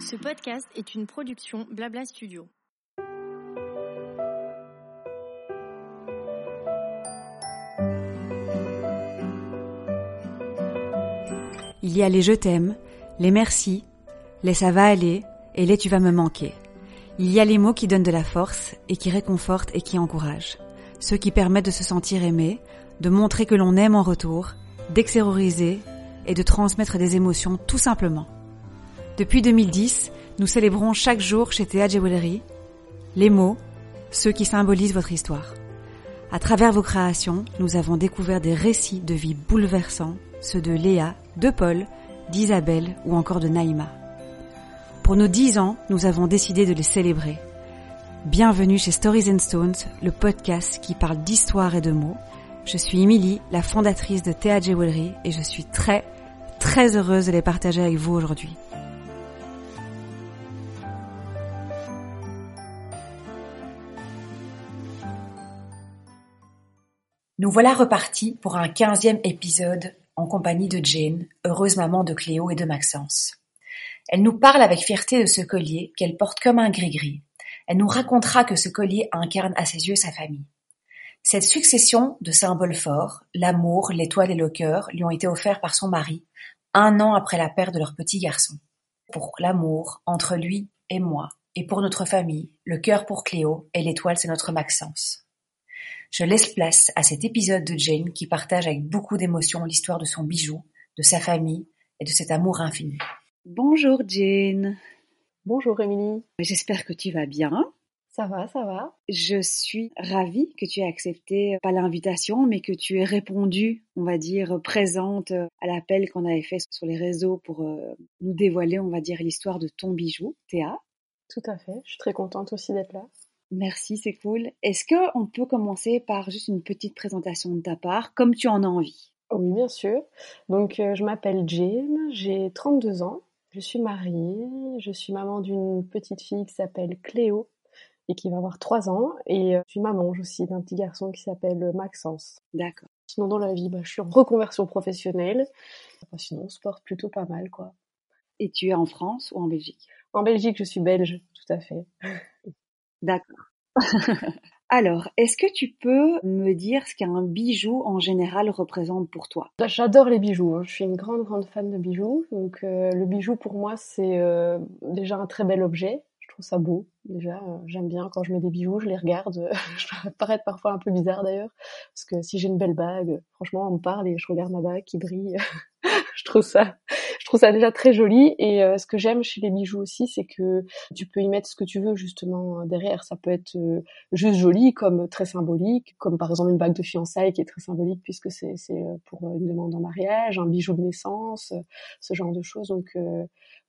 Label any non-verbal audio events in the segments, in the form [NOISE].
Ce podcast est une production Blabla Studio. Il y a les je t'aime, les merci, les ça va aller et les tu vas me manquer. Il y a les mots qui donnent de la force et qui réconfortent et qui encouragent. Ceux qui permettent de se sentir aimé, de montrer que l'on aime en retour, d'extérioriser et de transmettre des émotions tout simplement. Depuis 2010, nous célébrons chaque jour chez Théa Jewelry les mots, ceux qui symbolisent votre histoire. À travers vos créations, nous avons découvert des récits de vie bouleversants, ceux de Léa, de Paul, d'Isabelle ou encore de Naïma. Pour nos dix ans, nous avons décidé de les célébrer. Bienvenue chez Stories and Stones, le podcast qui parle d'histoire et de mots. Je suis Emily, la fondatrice de Théa Jewelry et je suis très, très heureuse de les partager avec vous aujourd'hui. Nous voilà repartis pour un quinzième épisode en compagnie de Jane, heureuse maman de Cléo et de Maxence. Elle nous parle avec fierté de ce collier qu'elle porte comme un gris-gris. Elle nous racontera que ce collier incarne à ses yeux sa famille. Cette succession de symboles forts, l'amour, l'étoile et le cœur, lui ont été offerts par son mari, un an après la perte de leur petit garçon. Pour l'amour, entre lui et moi, et pour notre famille, le cœur pour Cléo et l'étoile c'est notre Maxence. Je laisse place à cet épisode de Jane qui partage avec beaucoup d'émotion l'histoire de son bijou, de sa famille et de cet amour infini. Bonjour Jane. Bonjour Émilie. J'espère que tu vas bien. Ça va, ça va. Je suis ravie que tu aies accepté, pas l'invitation, mais que tu aies répondu, on va dire, présente à l'appel qu'on avait fait sur les réseaux pour euh, nous dévoiler, on va dire, l'histoire de ton bijou, Théa. Tout à fait. Je suis très contente aussi d'être là. Merci, c'est cool. Est-ce que on peut commencer par juste une petite présentation de ta part, comme tu en as envie? Oui, bien sûr. Donc, euh, je m'appelle Jane, j'ai 32 ans, je suis mariée, je suis maman d'une petite fille qui s'appelle Cléo et qui va avoir 3 ans, et euh, je suis maman aussi d'un petit garçon qui s'appelle Maxence. D'accord. Sinon, dans la vie, bah, je suis en reconversion professionnelle. Enfin, sinon, on se porte plutôt pas mal, quoi. Et tu es en France ou en Belgique? En Belgique, je suis belge, tout à fait. D'accord. [LAUGHS] Alors, est-ce que tu peux me dire ce qu'un bijou en général représente pour toi? J'adore les bijoux. hein. Je suis une grande, grande fan de bijoux. Donc, euh, le bijou pour moi, c'est euh, déjà un très bel objet. Je trouve ça beau. Déjà, euh, j'aime bien quand je mets des bijoux, je les regarde. [LAUGHS] je peux paraître parfois un peu bizarre d'ailleurs, parce que si j'ai une belle bague, franchement, on me parle et je regarde ma bague qui brille. [LAUGHS] je trouve ça, je trouve ça déjà très joli. Et euh, ce que j'aime chez les bijoux aussi, c'est que tu peux y mettre ce que tu veux justement euh, derrière. Ça peut être juste joli, comme très symbolique, comme par exemple une bague de fiançailles qui est très symbolique puisque c'est pour une demande en mariage, un bijou de naissance, ce genre de choses. Donc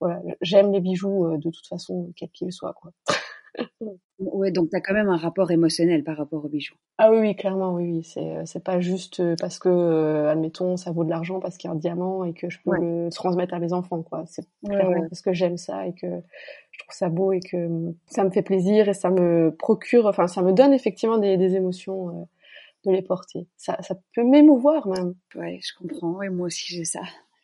voilà, j'aime les bijoux de toute façon, quels qu'ils soient quoi. [LAUGHS] Ouais, donc tu as quand même un rapport émotionnel par rapport aux bijoux. Ah oui, oui, clairement, oui, oui. C'est, euh, c'est pas juste euh, parce que, euh, admettons, ça vaut de l'argent parce qu'il y a un diamant et que je peux Ouais. le transmettre à mes enfants, quoi. C'est clairement ouais. parce que j'aime ça et que je trouve ça beau et que ça me fait plaisir et ça me procure, enfin, ça me donne effectivement des, des émotions euh, de les porter. Ça, ça peut m'émouvoir même. Ouais, je comprends. Et moi aussi, j'ai ça.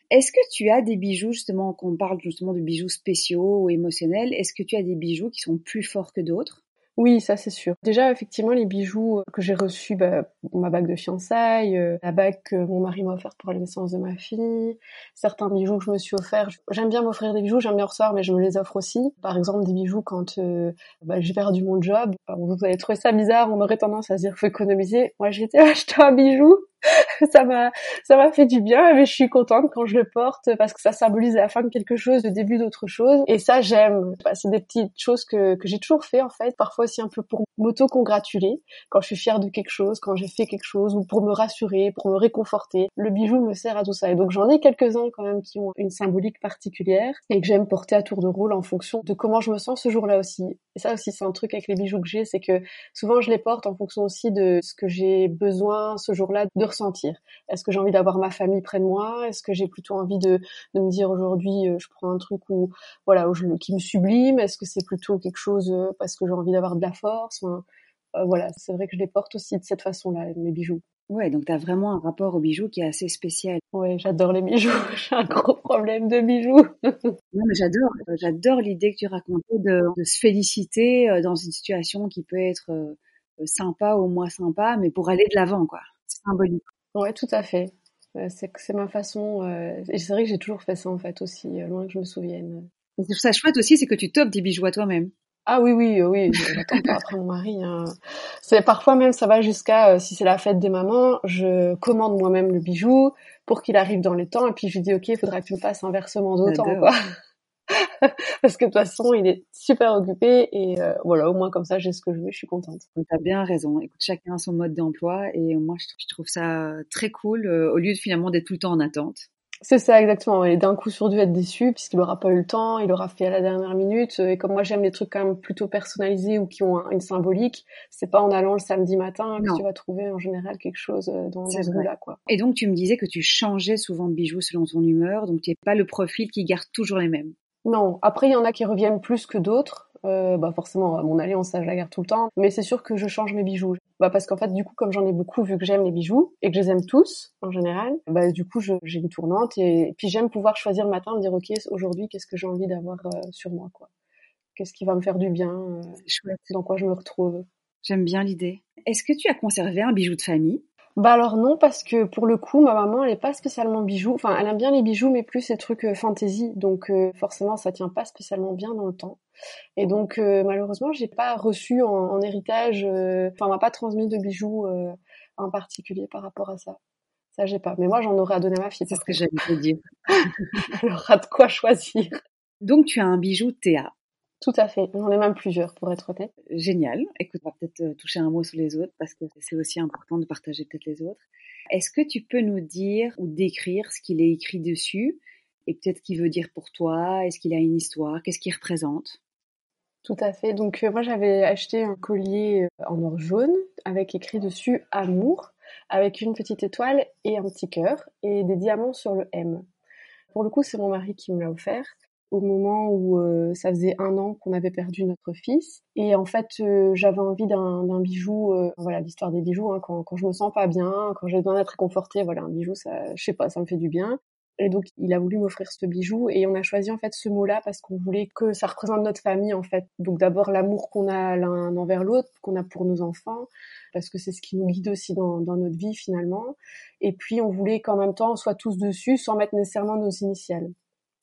Est-ce que tu as des bijoux, justement, qu'on parle justement de bijoux spéciaux ou émotionnels, est-ce que tu as des bijoux qui sont plus forts que d'autres? Oui, ça c'est sûr. Déjà, effectivement, les bijoux que j'ai reçus, bah, ma bague de fiançailles, euh, la bague que mon mari m'a offerte pour la naissance de ma fille, certains bijoux que je me suis offert. J'aime bien m'offrir des bijoux, j'aime bien recevoir, mais je me les offre aussi. Par exemple, des bijoux quand euh, bah, j'ai perdu mon job. Vous allez trouver ça bizarre, on aurait tendance à se dire faut économiser. Moi, j'ai été [LAUGHS] acheter un bijou. [LAUGHS] ça m'a ça m'a fait du bien mais je suis contente quand je le porte parce que ça symbolise la fin de quelque chose le début d'autre chose. Et ça j'aime. Bah, c'est des petites choses que que j'ai toujours fait en fait. Parfois aussi un peu pour m'auto congratuler quand je suis fière de quelque chose quand j'ai fait quelque chose ou pour me rassurer pour me réconforter. Le bijou me sert à tout ça. Et donc j'en ai quelques-uns quand même qui ont une symbolique particulière et que j'aime porter à tour de rôle en fonction de comment je me sens ce jour-là aussi. Et ça aussi c'est un truc avec les bijoux que j'ai c'est que souvent je les porte en fonction aussi de ce que j'ai besoin ce jour-là de ressentir. Est-ce que j'ai envie d'avoir ma famille près de moi? Est-ce que j'ai plutôt envie de, de me dire aujourd'hui euh, je prends un truc où voilà où je, qui me sublime? Est-ce que c'est plutôt quelque chose euh, parce que j'ai envie d'avoir de la force? Enfin, euh, Voilà, c'est vrai que je les porte aussi de cette façon-là mes bijoux. Ouais, donc tu as vraiment un rapport aux bijoux qui est assez spécial. Ouais, j'adore les bijoux. [LAUGHS] J'ai un gros problème de bijoux. [LAUGHS] non, mais j'adore, j'adore l'idée que tu racontais de, de, se féliciter dans une situation qui peut être sympa ou moins sympa, mais pour aller de l'avant, quoi. Symbolique. Ouais, tout à fait. C'est ma façon. Euh, et c'est vrai que j'ai toujours fait ça en fait aussi, loin que je me souvienne. C'est ça chouette aussi, c'est que tu topes tes bijoux à toi-même. Ah oui, oui, oui, j'attends pas après mon mari. Hein. C'est parfois même, ça va jusqu'à euh, si c'est la fête des mamans, je commande moi-même le bijou pour qu'il arrive dans les temps, et puis je lui dis ok, il faudra que tu me fasses un versement d'autant, quoi. [LAUGHS] Parce que de toute façon, il est super occupé et euh, voilà, au moins comme ça, j'ai ce que je veux, je suis contente. T'as bien raison. Écoute, chacun a son mode d'emploi et moi, je trouve ça très cool euh, au lieu de finalement d'être tout le temps en attente. C'est ça exactement. Et d'un coup sur dû être déçu puisqu'il aura pas eu le temps, il aura fait à la dernière minute. Et comme moi j'aime les trucs quand même plutôt personnalisés ou qui ont une symbolique, c'est pas en allant le samedi matin que tu vas trouver en général quelque chose euh, dans, dans ce goût-là, quoi. Et donc tu me disais que tu changeais souvent de bijoux selon ton humeur, donc tu n'es pas le profil qui garde toujours les mêmes. Non. Après il y en a qui reviennent plus que d'autres. Euh, bah forcément, mon alliance, ça, je la garde tout le temps. Mais c'est sûr que je change mes bijoux. Bah parce qu'en fait, du coup, comme j'en ai beaucoup, vu que j'aime les bijoux et que je les aime tous en général, bah du coup, j'ai une tournante et, puis j'aime pouvoir choisir le matin, me dire ok, aujourd'hui, qu'est-ce que j'ai envie d'avoir euh, sur moi, quoi? Qu'est-ce qui va me faire du bien, euh, chouette, dans quoi je me retrouve? J'aime bien l'idée. Est-ce que tu as conservé un bijou de famille? Bah alors non parce que pour le coup ma maman elle est pas spécialement bijoux, enfin elle aime bien les bijoux mais plus ces trucs euh, fantasy donc euh, forcément ça tient pas spécialement bien dans le temps et donc euh, malheureusement j'ai pas reçu en, héritage, enfin on m'a pas transmis de bijoux en particulier par rapport à ça. Ça j'ai pas, mais moi j'en aurais à donner à ma fille. C'est ce que j'allais te dire. [LAUGHS] elle aura de quoi choisir. Donc tu as un bijou Théa. Tout à fait. J'en ai même plusieurs, pour être honnête. Génial. Écoute, on va peut-être euh, toucher un mot sur les autres parce que c'est aussi important de partager peut-être les autres. Est-ce que tu peux nous dire ou décrire ce qu'il est écrit dessus et peut-être ce qu'il veut dire pour toi? Est-ce qu'il a une histoire? Qu'est-ce qu'il représente? Tout à fait. Donc euh, moi j'avais acheté un collier euh, en or jaune avec écrit dessus amour avec une petite étoile et un petit cœur et des diamants sur le M. Pour le coup c'est mon mari qui me l'a offert au moment où euh, ça faisait un an qu'on avait perdu notre fils. Et en fait, euh, j'avais envie d'un bijou, euh, voilà, l'histoire des bijoux, hein, quand, quand je me sens pas bien, quand j'ai besoin d'être réconfortée, voilà, un bijou, ça, je sais pas, ça me fait du bien. Et donc, il a voulu m'offrir ce bijou et on a choisi en fait ce mot-là parce qu'on voulait que ça représente notre famille en fait. Donc d'abord l'amour qu'on a l'un envers l'autre, qu'on a pour nos enfants, parce que c'est ce qui nous guide aussi dans, dans, notre vie finalement. Et puis on voulait qu'en même temps on soit tous dessus sans mettre nécessairement nos initiales.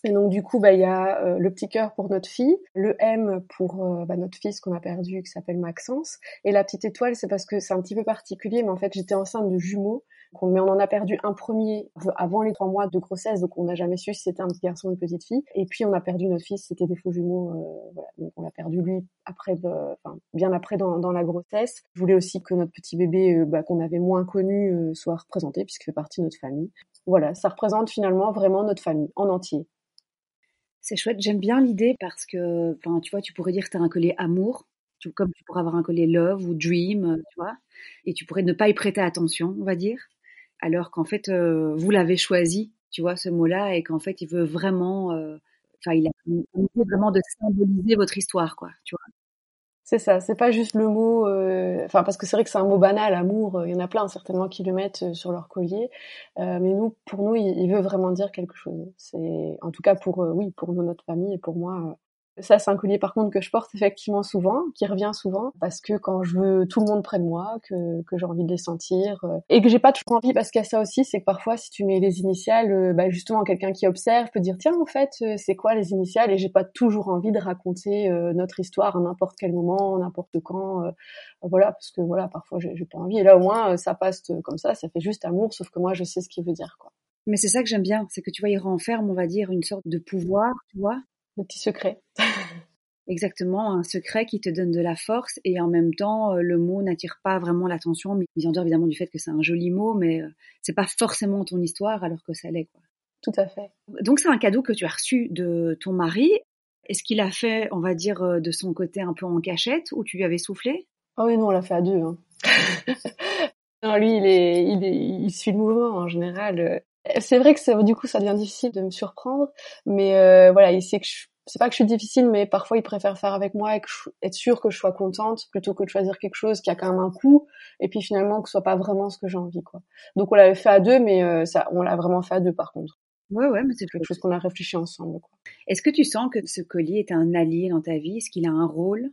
Et donc du coup, bah il y a euh, le petit cœur pour notre fille, le M pour euh, bah, notre fils qu'on a perdu qui s'appelle Maxence, et la petite étoile c'est parce que c'est un petit peu particulier, mais en fait j'étais enceinte de jumeaux, mais on en a perdu un premier avant les trois mois de grossesse, donc on n'a jamais su si c'était un petit garçon ou une petite fille. Et puis on a perdu notre fils, c'était des faux jumeaux, euh, voilà. donc on l'a perdu lui après, enfin bien après dans, dans, la grossesse. Je voulais aussi que notre petit bébé bah, qu'on avait moins connu soit représenté puisqu'il fait partie de notre famille. Voilà, ça représente finalement vraiment notre famille en entier. C'est chouette, j'aime bien l'idée parce que, enfin, tu vois, tu pourrais dire que tu un collier amour, comme tu pourrais avoir un collier love ou dream, euh, tu vois, et tu pourrais ne pas y prêter attention, on va dire, alors qu'en fait, euh, vous l'avez choisi, tu vois, ce mot-là, et qu'en fait, il veut vraiment, euh, enfin, il a vraiment de symboliser votre histoire, quoi, tu vois. C'est ça, c'est pas juste le mot, euh, enfin parce que c'est vrai que c'est un mot banal, amour. Euh, il y en a plein certainement qui le mettent euh, sur leur collier, mais nous, pour nous, il, il, veut vraiment dire quelque chose. C'est, en tout cas pour, oui, pour nous, notre famille et pour moi, ça, c'est un collier par contre que je porte effectivement souvent, qui revient souvent, parce que quand je veux tout le monde près de moi, que, que j'ai envie de les sentir, euh, et que j'ai pas toujours envie, parce qu'il y a ça aussi, c'est que parfois si tu mets les initiales, euh, bah, justement quelqu'un qui observe peut dire tiens en fait euh, c'est quoi les initiales, et j'ai pas toujours envie de raconter notre histoire à n'importe quel moment, n'importe quand, voilà, parce que voilà parfois j'ai pas envie, et là au moins ça passe comme ça, ça fait juste amour, sauf que moi je sais ce qu'il veut dire quoi. Mais c'est ça que j'aime bien, c'est que tu vois, il renferme, on va dire, une sorte de pouvoir, tu vois, le petit secret. [LAUGHS] Exactement, un secret qui te donne de la force et en même temps, euh, le mot n'attire pas vraiment l'attention, ils en dehors évidemment du fait que c'est un joli mot, mais euh, c'est pas forcément ton histoire alors que ça l'est, quoi. Tout à fait. Donc c'est un cadeau que tu as reçu de ton mari. Est-ce qu'il a fait, on va dire, euh, de son côté un peu en cachette ou tu lui avais soufflé? Ah oui, non, on l'a fait à deux. Hein. [LAUGHS] non, lui, il est, il est, il suit le mouvement en général. C'est vrai que du coup, ça devient difficile de me surprendre, mais euh, voilà, il sait que je c'est pas que je suis difficile, mais parfois ils préfèrent faire avec moi et être sûr que je sois contente plutôt que de choisir quelque chose qui a quand même un coût et puis finalement que ce soit pas vraiment ce que j'ai envie quoi. Donc on l'avait fait à deux, mais euh, ça, on l'a vraiment fait à deux par contre. Ouais ouais, mais c'est quelque chose qu'on a réfléchi ensemble. Est-ce que tu sens que ce collier est un allié dans ta vie? Est-ce qu'il a un rôle?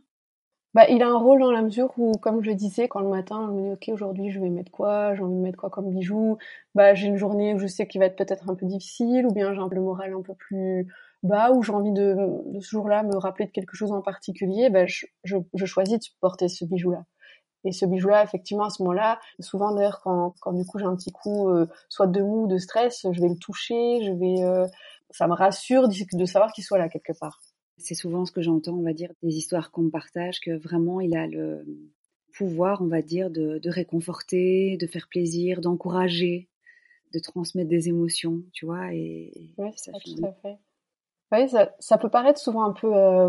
Bah, il a un rôle dans la mesure où, comme je disais, quand le matin, je me dis, ok, aujourd'hui, je vais mettre quoi? J'ai envie de mettre quoi comme bijou? Bah, j'ai une journée où je sais qu'il va être peut-être un peu difficile, ou bien j'ai le moral un peu plus bas, ou j'ai envie de, de ce jour-là me rappeler de quelque chose en particulier. Bah, je, je, je choisis de porter ce bijou-là. Et ce bijou-là, effectivement, à ce moment-là, souvent d'ailleurs, quand, quand du coup j'ai un petit coup, euh, soit de mou, de stress, je vais le toucher, je vais, euh, ça me rassure de savoir qu'il soit là quelque part. C'est souvent ce que j'entends, on va dire, des histoires qu'on me partage, que vraiment il a le pouvoir, on va dire, de, réconforter, de faire plaisir, d'encourager, de transmettre des émotions, tu vois. Et, oui, ça, tout à fait. Oui, ça, ça, peut paraître souvent un peu euh,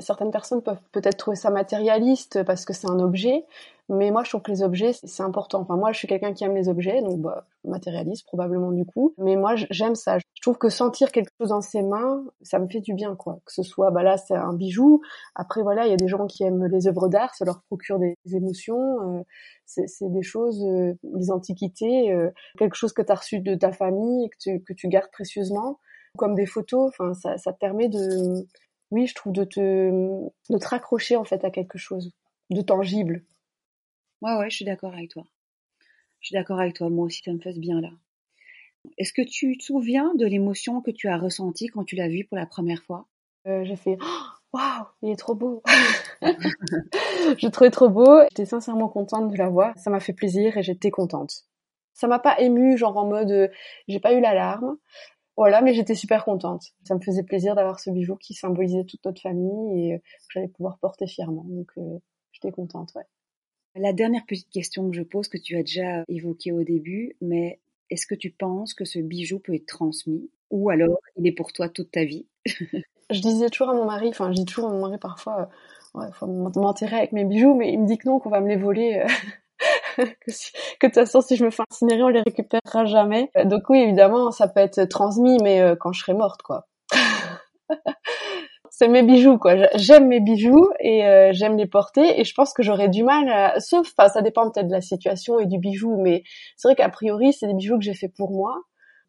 certaines personnes peuvent peut-être trouver ça matérialiste parce que c'est un objet, mais moi je trouve que les objets c'est important. Enfin moi je suis quelqu'un qui aime les objets, donc bah, matérialiste probablement du coup, mais moi j'aime ça. Je trouve que sentir quelque chose dans ses mains, ça me fait du bien quoi. Que ce soit bah là c'est un bijou, après voilà il y a des gens qui aiment les œuvres d'art, ça leur procure des, émotions. Euh, c'est des choses, euh, les antiquités, euh, quelque chose que tu as reçu de ta famille et que tu, que tu gardes précieusement, comme des photos. Enfin ça, ça te permet de oui, je trouve de te, de te raccrocher en fait à quelque chose de tangible. Ouais, ouais, je suis d'accord avec toi. Je suis d'accord avec toi. Moi aussi, ça me fait bien là. Est-ce que tu te souviens de l'émotion que tu as ressentie quand tu l'as vu pour la première fois? Euh, J'ai fait [GASPS] waouh, il est trop beau. [LAUGHS] je trouvais trop beau. J'étais sincèrement contente de la voir. Ça m'a fait plaisir et j'étais contente. Ça m'a pas émue, genre en mode, euh, j'ai pas eu l'alarme. Voilà, mais j'étais super contente. Ça me faisait plaisir d'avoir ce bijou qui symbolisait toute notre famille et euh, que j'allais pouvoir porter fièrement. Donc, euh, j'étais contente, ouais. La dernière petite question que je pose, que tu as déjà évoquée au début, mais est-ce que tu penses que ce bijou peut être transmis? Ou alors il est pour toi toute ta vie? [LAUGHS] Je disais toujours à mon mari, enfin je dis toujours à mon mari parfois, euh, ouais, faut m'enterrer avec mes bijoux, mais il me dit que non, qu'on va me les voler. [LAUGHS] que, de toute façon, si je me fais incinérer, on les récupérera jamais. Euh, donc oui, évidemment, ça peut être transmis, mais euh, quand je serai morte, quoi. [LAUGHS] c'est mes bijoux, quoi. J'aime mes bijoux et euh, j'aime les porter. Et je pense que j'aurais du mal, à... sauf, enfin, ça dépend peut-être de la situation et du bijou, mais c'est vrai qu'a priori, c'est des bijoux que j'ai fait pour moi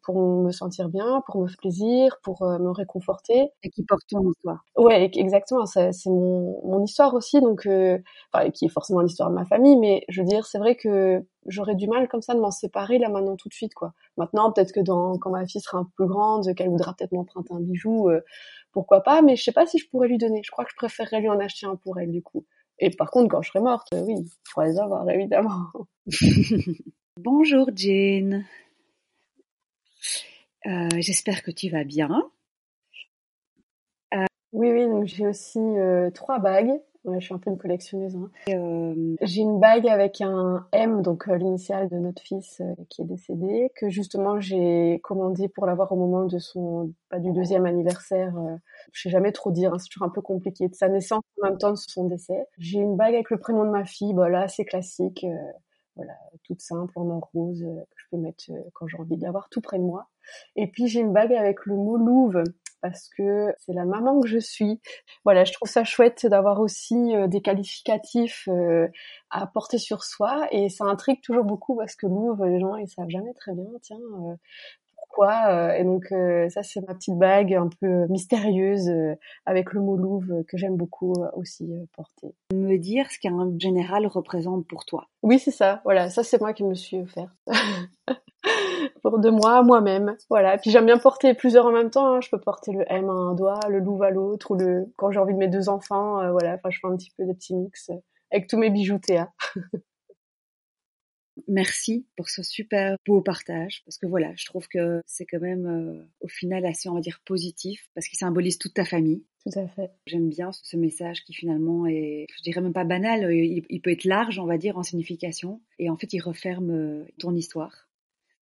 pour me sentir bien, pour me faire plaisir, pour euh, me réconforter. Et qui porte ton histoire. Ouais, exactement. C'est mon, mon histoire aussi, donc euh, enfin, qui est forcément l'histoire de ma famille, mais je veux dire, c'est vrai que j'aurais du mal comme ça de m'en séparer là maintenant tout de suite, quoi. Maintenant, peut-être que dans, quand ma fille sera un peu plus grande, qu'elle voudra peut-être m'emprunter un bijou, euh, pourquoi pas, mais je sais pas si je pourrais lui donner. Je crois que je préférerais lui en acheter un pour elle, du coup. Et par contre, quand je serai morte, oui, je pourrais les avoir, [LAUGHS] évidemment. [LAUGHS] Bonjour Jane. Euh, j'espère que tu vas bien. Euh, oui, oui, donc j'ai aussi euh, trois bagues. je suis un peu une collectionneuse. Hein. j'ai une bague avec un M, donc l'initiale de notre fils qui est décédé, que justement j'ai commandé pour l'avoir au moment de son, pas du deuxième anniversaire. je sais jamais trop dire, hein, c'est toujours un peu compliqué. De sa naissance en même temps de son décès. J'ai une bague avec le prénom de ma fille, voilà, assez classique voilà, toute simple en or rose que je peux mettre quand j'ai envie de l'avoir tout près de moi. Et puis j'ai une bague avec le mot Louve parce que c'est la maman que je suis. Voilà, je trouve ça chouette d'avoir aussi euh, des qualificatifs euh, à porter sur soi et ça intrigue toujours beaucoup parce que Louve, les gens ils savent jamais très bien, tiens, euh, pourquoi. et donc ça c'est ma petite bague un peu mystérieuse avec le mot Louve que j'aime beaucoup aussi porter. Me dire ce qu'un général représente pour toi. Oui, c'est ça. Voilà, ça c'est moi qui me suis offert. [LAUGHS] pour de moi, moi-même. Voilà. Puis j'aime bien porter plusieurs en même temps. Hein. Je peux porter le M à un doigt, le loup à l'autre, ou le quand j'ai envie de mes deux enfants. Euh, voilà. Enfin, je fais un petit peu des petits mix euh, avec tous mes bijoux Théa. [LAUGHS] Merci pour ce super beau partage parce que voilà, je trouve que c'est quand même euh, au final assez on va dire positif parce qu'il symbolise toute ta famille. Tout à fait. J'aime bien ce message qui finalement est, je dirais même pas banal, il, il, peut être large, on va dire, en signification. Et en fait, il referme ton histoire.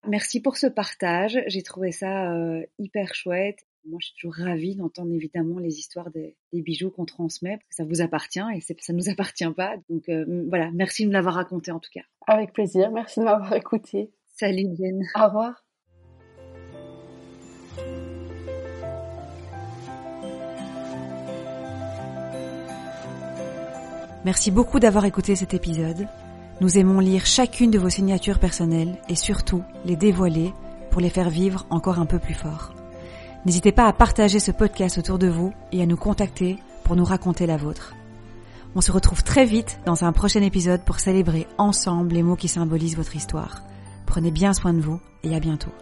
Merci pour ce partage. J'ai trouvé ça euh, hyper chouette. Moi, je suis toujours ravie d'entendre évidemment les histoires des, bijoux qu'on transmet, parce que ça vous appartient et ça ne nous appartient pas. Donc euh, voilà, merci de me l'avoir raconté en tout cas. Avec plaisir, merci de m'avoir écouté. Salut Jen. Au revoir. Merci beaucoup d'avoir écouté cet épisode. Nous aimons lire chacune de vos signatures personnelles et surtout les dévoiler pour les faire vivre encore un peu plus fort. N'hésitez pas à partager ce podcast autour de vous et à nous contacter pour nous raconter la vôtre. On se retrouve très vite dans un prochain épisode pour célébrer ensemble les mots qui symbolisent votre histoire. Prenez bien soin de vous et à bientôt.